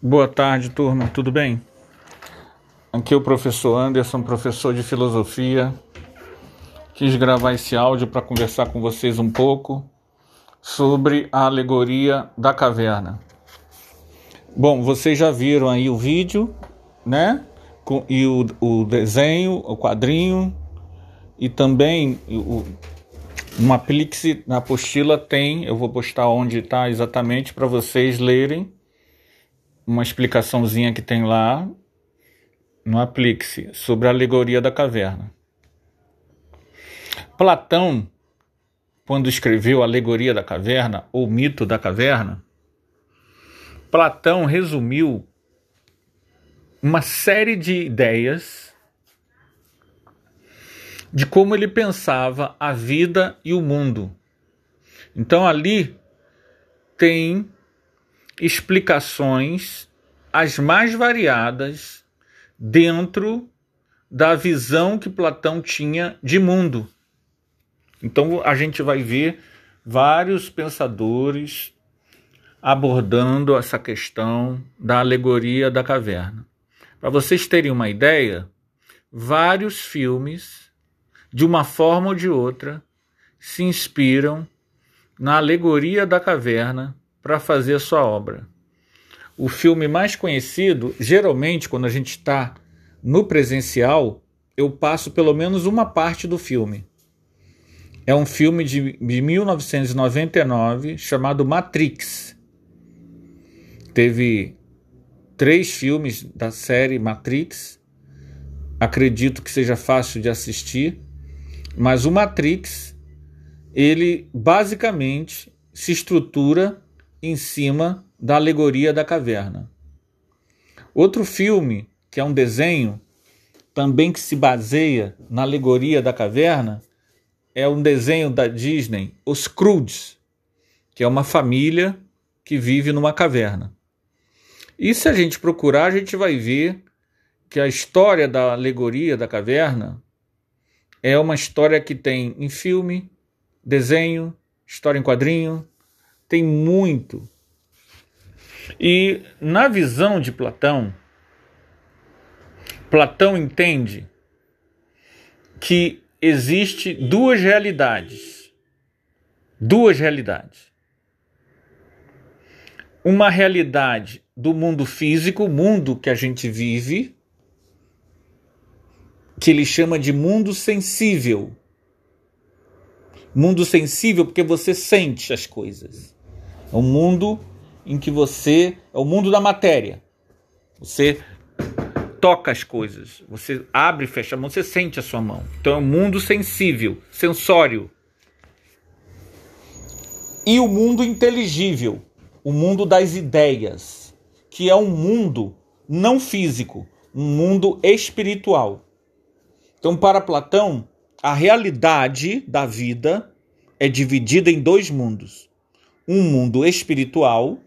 Boa tarde, turma. Tudo bem? Aqui é o professor Anderson, professor de filosofia. Quis gravar esse áudio para conversar com vocês um pouco sobre a alegoria da caverna. Bom, vocês já viram aí o vídeo, né? E o, o desenho, o quadrinho, e também o, uma Plix na apostila tem, eu vou postar onde está exatamente para vocês lerem uma explicaçãozinha que tem lá no Aplixe sobre a alegoria da caverna. Platão, quando escreveu a alegoria da caverna ou mito da caverna, Platão resumiu uma série de ideias de como ele pensava a vida e o mundo. Então ali tem explicações as mais variadas dentro da visão que Platão tinha de mundo. Então a gente vai ver vários pensadores abordando essa questão da alegoria da caverna. Para vocês terem uma ideia, vários filmes, de uma forma ou de outra, se inspiram na alegoria da caverna para fazer sua obra. O filme mais conhecido, geralmente, quando a gente está no presencial, eu passo pelo menos uma parte do filme. É um filme de, de 1999 chamado Matrix. Teve três filmes da série Matrix. Acredito que seja fácil de assistir, mas o Matrix ele basicamente se estrutura em cima da alegoria da caverna. Outro filme, que é um desenho, também que se baseia na alegoria da caverna, é um desenho da Disney, Os Scrooge, que é uma família que vive numa caverna. E se a gente procurar, a gente vai ver que a história da alegoria da caverna é uma história que tem em filme, desenho, história em quadrinho, tem muito. E na visão de Platão, Platão entende que existe duas realidades. Duas realidades. Uma realidade do mundo físico, mundo que a gente vive, que ele chama de mundo sensível. Mundo sensível porque você sente as coisas. É um mundo em que você. É o mundo da matéria. Você toca as coisas. Você abre e fecha a mão, você sente a sua mão. Então é um mundo sensível, sensório. E o mundo inteligível, o mundo das ideias, que é um mundo não físico, um mundo espiritual. Então, para Platão, a realidade da vida é dividida em dois mundos um mundo espiritual,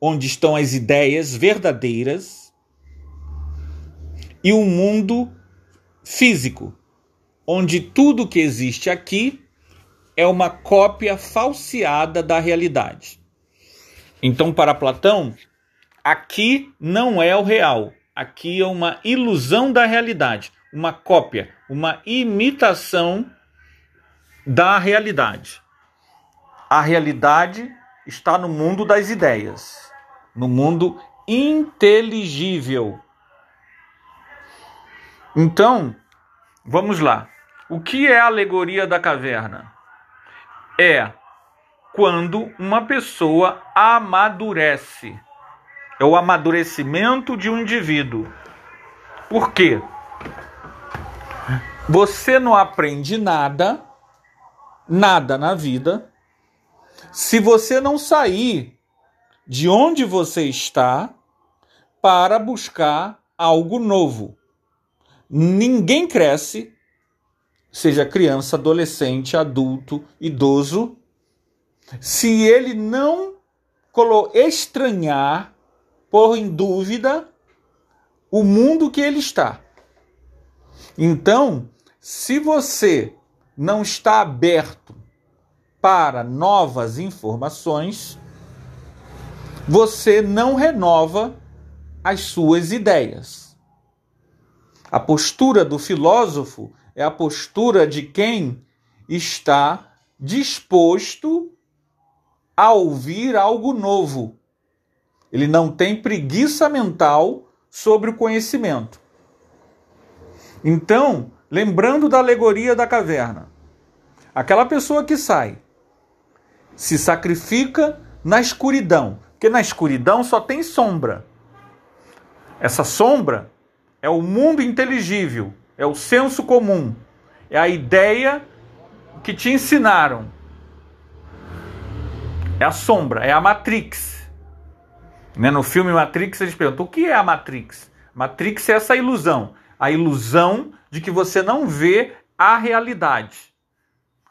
onde estão as ideias verdadeiras, e um mundo físico, onde tudo que existe aqui é uma cópia falseada da realidade. Então, para Platão, aqui não é o real, aqui é uma ilusão da realidade, uma cópia, uma imitação da realidade a realidade está no mundo das ideias, no mundo inteligível. Então, vamos lá. O que é a alegoria da caverna? É quando uma pessoa amadurece. É o amadurecimento de um indivíduo. Por quê? Você não aprende nada, nada na vida, se você não sair de onde você está para buscar algo novo. Ninguém cresce, seja criança, adolescente, adulto, idoso, se ele não estranhar, pôr em dúvida o mundo que ele está. Então, se você não está aberto para novas informações, você não renova as suas ideias. A postura do filósofo é a postura de quem está disposto a ouvir algo novo. Ele não tem preguiça mental sobre o conhecimento. Então, lembrando da alegoria da caverna, aquela pessoa que sai, se sacrifica na escuridão, porque na escuridão só tem sombra. Essa sombra é o mundo inteligível, é o senso comum, é a ideia que te ensinaram. É a sombra, é a Matrix. Né? No filme Matrix, eles perguntam: o que é a Matrix? Matrix é essa ilusão. A ilusão de que você não vê a realidade.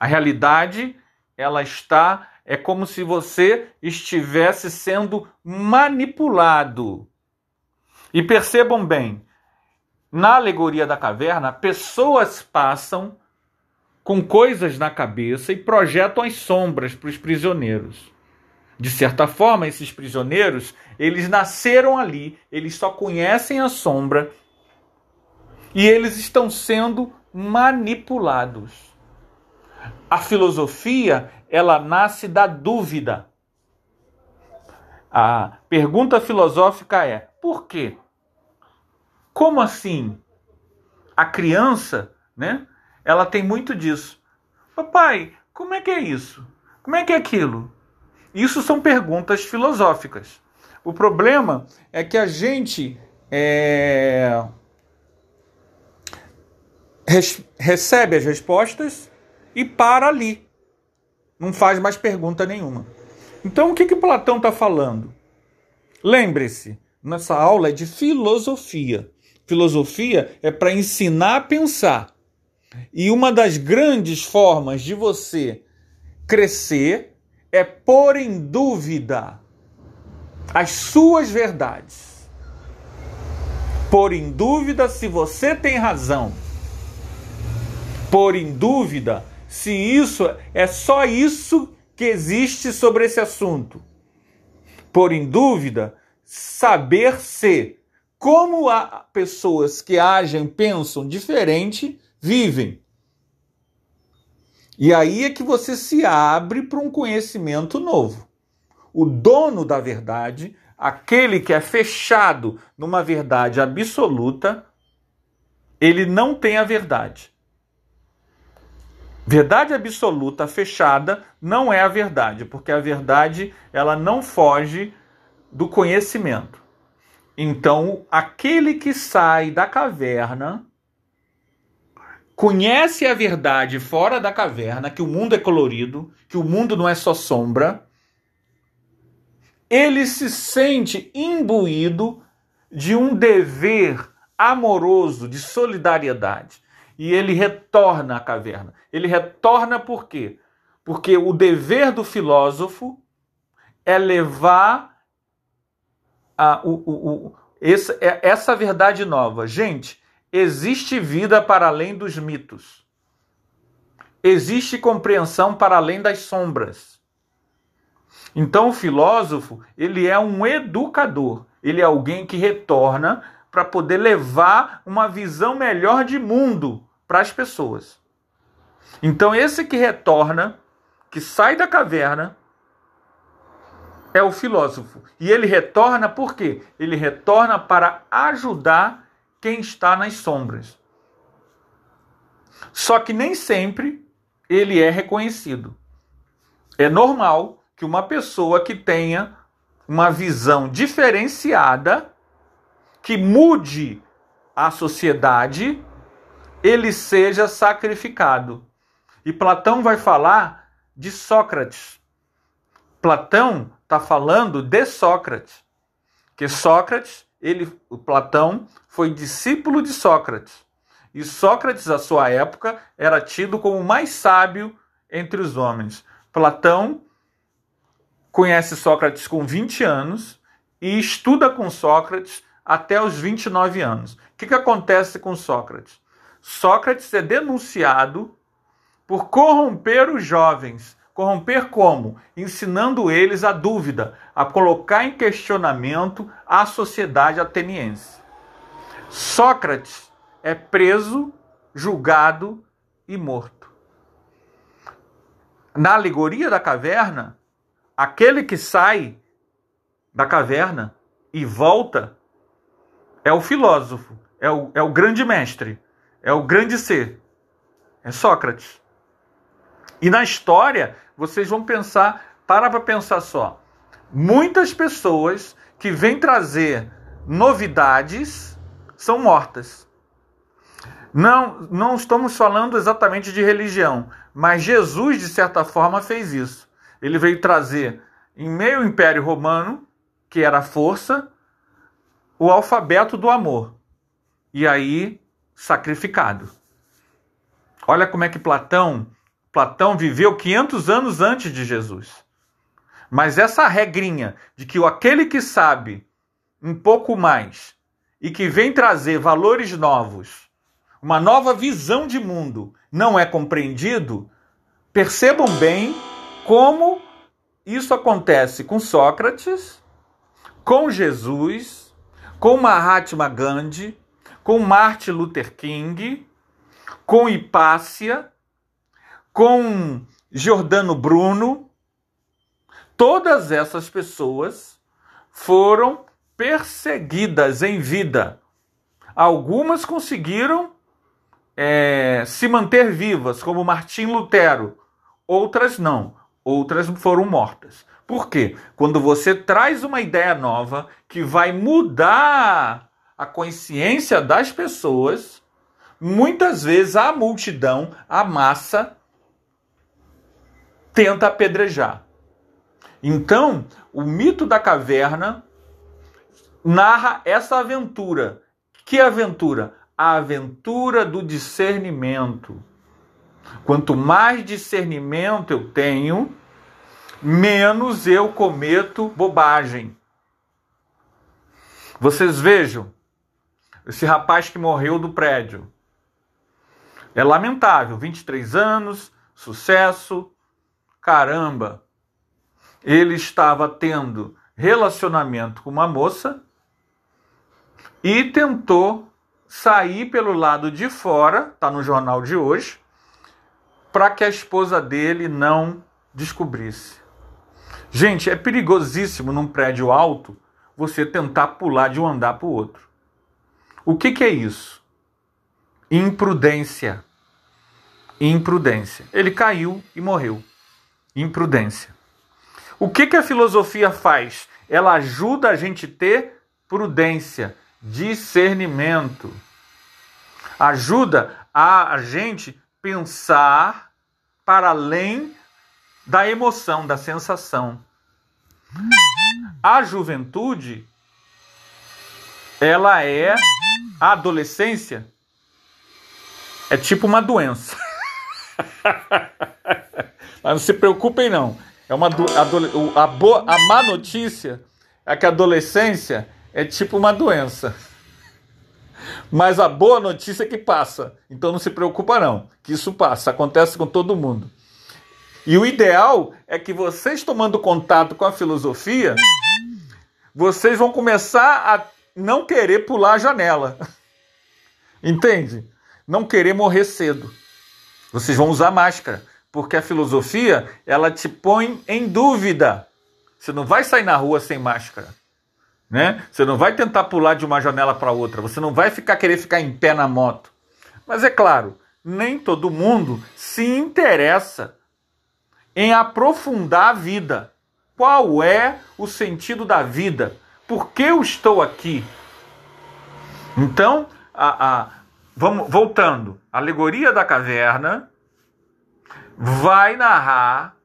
A realidade, ela está. É como se você estivesse sendo manipulado. E percebam bem, na alegoria da caverna, pessoas passam com coisas na cabeça e projetam as sombras para os prisioneiros. De certa forma, esses prisioneiros, eles nasceram ali, eles só conhecem a sombra e eles estão sendo manipulados. A filosofia, ela nasce da dúvida. A pergunta filosófica é: por quê? Como assim? A criança, né? ela tem muito disso. Papai, como é que é isso? Como é que é aquilo? Isso são perguntas filosóficas. O problema é que a gente é, recebe as respostas e para ali. Não faz mais pergunta nenhuma. Então, o que, que Platão está falando? Lembre-se, nessa aula é de filosofia. Filosofia é para ensinar a pensar. E uma das grandes formas de você crescer é pôr em dúvida as suas verdades. Pôr em dúvida se você tem razão. Pôr em dúvida se isso é só isso que existe sobre esse assunto. Pôr em dúvida saber se como há pessoas que agem, pensam diferente vivem. E aí é que você se abre para um conhecimento novo. O dono da verdade, aquele que é fechado numa verdade absoluta, ele não tem a verdade. Verdade absoluta fechada não é a verdade, porque a verdade ela não foge do conhecimento. Então, aquele que sai da caverna conhece a verdade fora da caverna, que o mundo é colorido, que o mundo não é só sombra, ele se sente imbuído de um dever amoroso, de solidariedade. E ele retorna à caverna. Ele retorna por quê? Porque o dever do filósofo é levar a, o, o, o, essa, é, essa verdade nova. Gente, Existe vida para além dos mitos. Existe compreensão para além das sombras. Então o filósofo, ele é um educador, ele é alguém que retorna para poder levar uma visão melhor de mundo para as pessoas. Então esse que retorna, que sai da caverna, é o filósofo. E ele retorna por quê? Ele retorna para ajudar quem está nas sombras. Só que nem sempre ele é reconhecido. É normal que uma pessoa que tenha uma visão diferenciada, que mude a sociedade, ele seja sacrificado. E Platão vai falar de Sócrates. Platão está falando de Sócrates. Que Sócrates ele, o Platão, foi discípulo de Sócrates. E Sócrates, à sua época, era tido como o mais sábio entre os homens. Platão conhece Sócrates com 20 anos e estuda com Sócrates até os 29 anos. O que, que acontece com Sócrates? Sócrates é denunciado por corromper os jovens Corromper como? Ensinando eles a dúvida, a colocar em questionamento a sociedade ateniense. Sócrates é preso, julgado e morto. Na alegoria da caverna, aquele que sai da caverna e volta é o filósofo, é o, é o grande mestre, é o grande ser, é Sócrates. E na história, vocês vão pensar, para para pensar só. Muitas pessoas que vêm trazer novidades são mortas. Não, não estamos falando exatamente de religião, mas Jesus, de certa forma, fez isso. Ele veio trazer, em meio ao Império Romano, que era a força, o alfabeto do amor. E aí, sacrificado. Olha como é que Platão Platão viveu 500 anos antes de Jesus. Mas essa regrinha de que aquele que sabe um pouco mais e que vem trazer valores novos, uma nova visão de mundo, não é compreendido, percebam bem como isso acontece com Sócrates, com Jesus, com Mahatma Gandhi, com Martin Luther King, com Hipácia com Giordano Bruno, todas essas pessoas foram perseguidas em vida. Algumas conseguiram é, se manter vivas, como Martim Lutero, outras não, outras foram mortas. Por quê? Quando você traz uma ideia nova que vai mudar a consciência das pessoas, muitas vezes a multidão, a massa, tenta apedrejar. Então, o mito da caverna narra essa aventura. Que aventura? A aventura do discernimento. Quanto mais discernimento eu tenho, menos eu cometo bobagem. Vocês vejam, esse rapaz que morreu do prédio. É lamentável, 23 anos, sucesso, caramba, ele estava tendo relacionamento com uma moça e tentou sair pelo lado de fora, tá no jornal de hoje, para que a esposa dele não descobrisse. Gente, é perigosíssimo num prédio alto você tentar pular de um andar para o outro. O que, que é isso? Imprudência. Imprudência. Ele caiu e morreu imprudência. O que, que a filosofia faz? Ela ajuda a gente a ter prudência, discernimento. Ajuda a gente pensar para além da emoção, da sensação. A juventude, ela é a adolescência, é tipo uma doença. Mas não se preocupem não. É uma a, boa, a má notícia é que a adolescência é tipo uma doença. Mas a boa notícia é que passa. Então não se preocupa não, que isso passa, acontece com todo mundo. E o ideal é que vocês tomando contato com a filosofia, vocês vão começar a não querer pular a janela. Entende? Não querer morrer cedo. Vocês vão usar máscara porque a filosofia ela te põe em dúvida. Você não vai sair na rua sem máscara, né? Você não vai tentar pular de uma janela para outra. Você não vai ficar querer ficar em pé na moto. Mas é claro, nem todo mundo se interessa em aprofundar a vida. Qual é o sentido da vida? Por que eu estou aqui? Então, a, a, vamos voltando. Alegoria da caverna vai narrar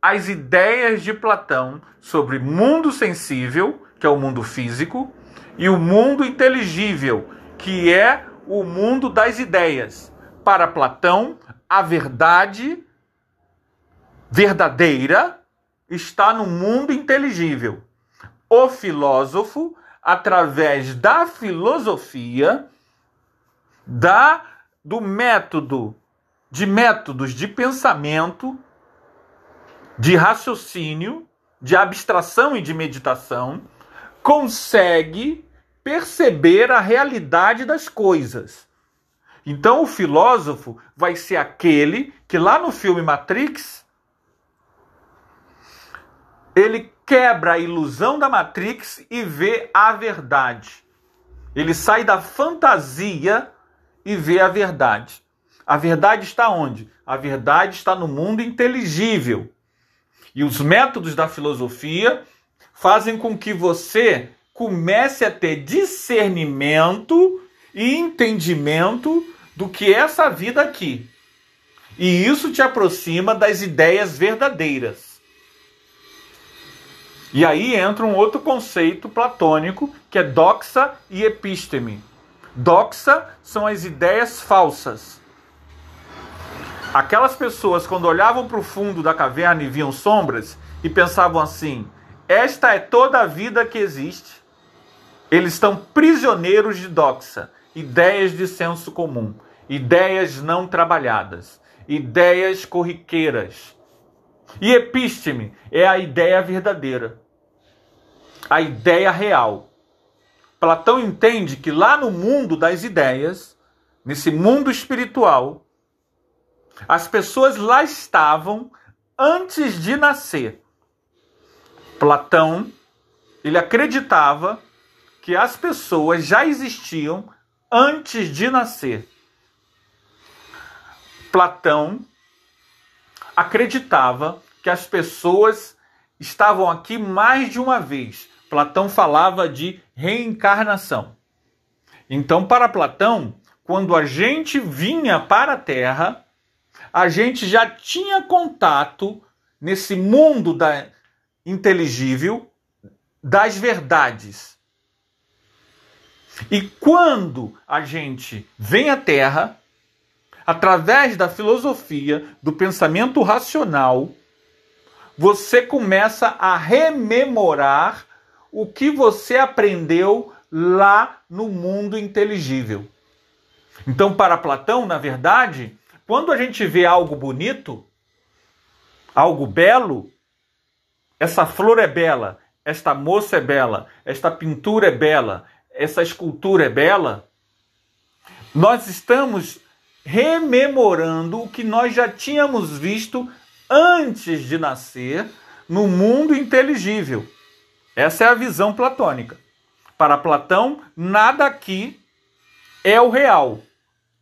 as ideias de Platão sobre mundo sensível, que é o mundo físico, e o mundo inteligível, que é o mundo das ideias. Para Platão, a verdade verdadeira está no mundo inteligível. O filósofo, através da filosofia, da do método de métodos de pensamento de raciocínio, de abstração e de meditação, consegue perceber a realidade das coisas. Então o filósofo vai ser aquele que lá no filme Matrix ele quebra a ilusão da Matrix e vê a verdade. Ele sai da fantasia e vê a verdade. A verdade está onde? A verdade está no mundo inteligível. E os métodos da filosofia fazem com que você comece a ter discernimento e entendimento do que é essa vida aqui. E isso te aproxima das ideias verdadeiras. E aí entra um outro conceito platônico, que é doxa e episteme. Doxa são as ideias falsas. Aquelas pessoas, quando olhavam para o fundo da caverna e viam sombras, e pensavam assim: esta é toda a vida que existe. Eles estão prisioneiros de doxa, ideias de senso comum, ideias não trabalhadas, ideias corriqueiras. E episteme é a ideia verdadeira, a ideia real. Platão entende que lá no mundo das ideias, nesse mundo espiritual, as pessoas lá estavam antes de nascer. Platão, ele acreditava que as pessoas já existiam antes de nascer. Platão acreditava que as pessoas estavam aqui mais de uma vez. Platão falava de reencarnação. Então, para Platão, quando a gente vinha para a Terra, a gente já tinha contato nesse mundo da inteligível das verdades. E quando a gente vem à Terra, através da filosofia, do pensamento racional, você começa a rememorar o que você aprendeu lá no mundo inteligível. Então, para Platão, na verdade, quando a gente vê algo bonito, algo belo, essa flor é bela, esta moça é bela, esta pintura é bela, essa escultura é bela, nós estamos rememorando o que nós já tínhamos visto antes de nascer no mundo inteligível. Essa é a visão platônica. Para Platão, nada aqui é o real.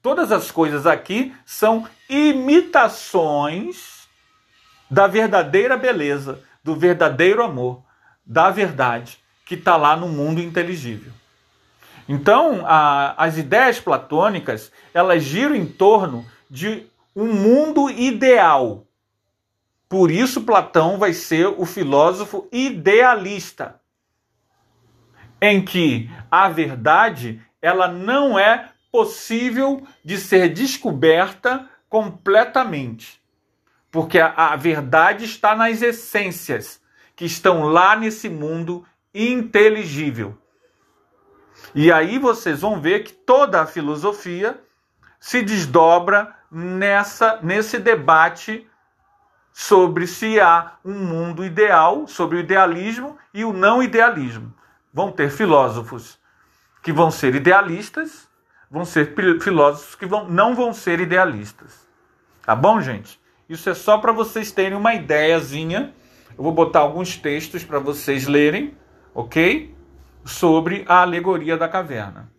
Todas as coisas aqui são imitações da verdadeira beleza, do verdadeiro amor, da verdade que está lá no mundo inteligível. Então, a, as ideias platônicas elas giram em torno de um mundo ideal. Por isso, Platão vai ser o filósofo idealista, em que a verdade ela não é possível de ser descoberta completamente, porque a, a verdade está nas essências que estão lá nesse mundo inteligível. E aí vocês vão ver que toda a filosofia se desdobra nessa nesse debate sobre se há um mundo ideal, sobre o idealismo e o não idealismo. Vão ter filósofos que vão ser idealistas, vão ser filósofos que vão, não vão ser idealistas. Tá bom, gente? Isso é só para vocês terem uma ideiazinha. Eu vou botar alguns textos para vocês lerem, ok? Sobre a alegoria da caverna.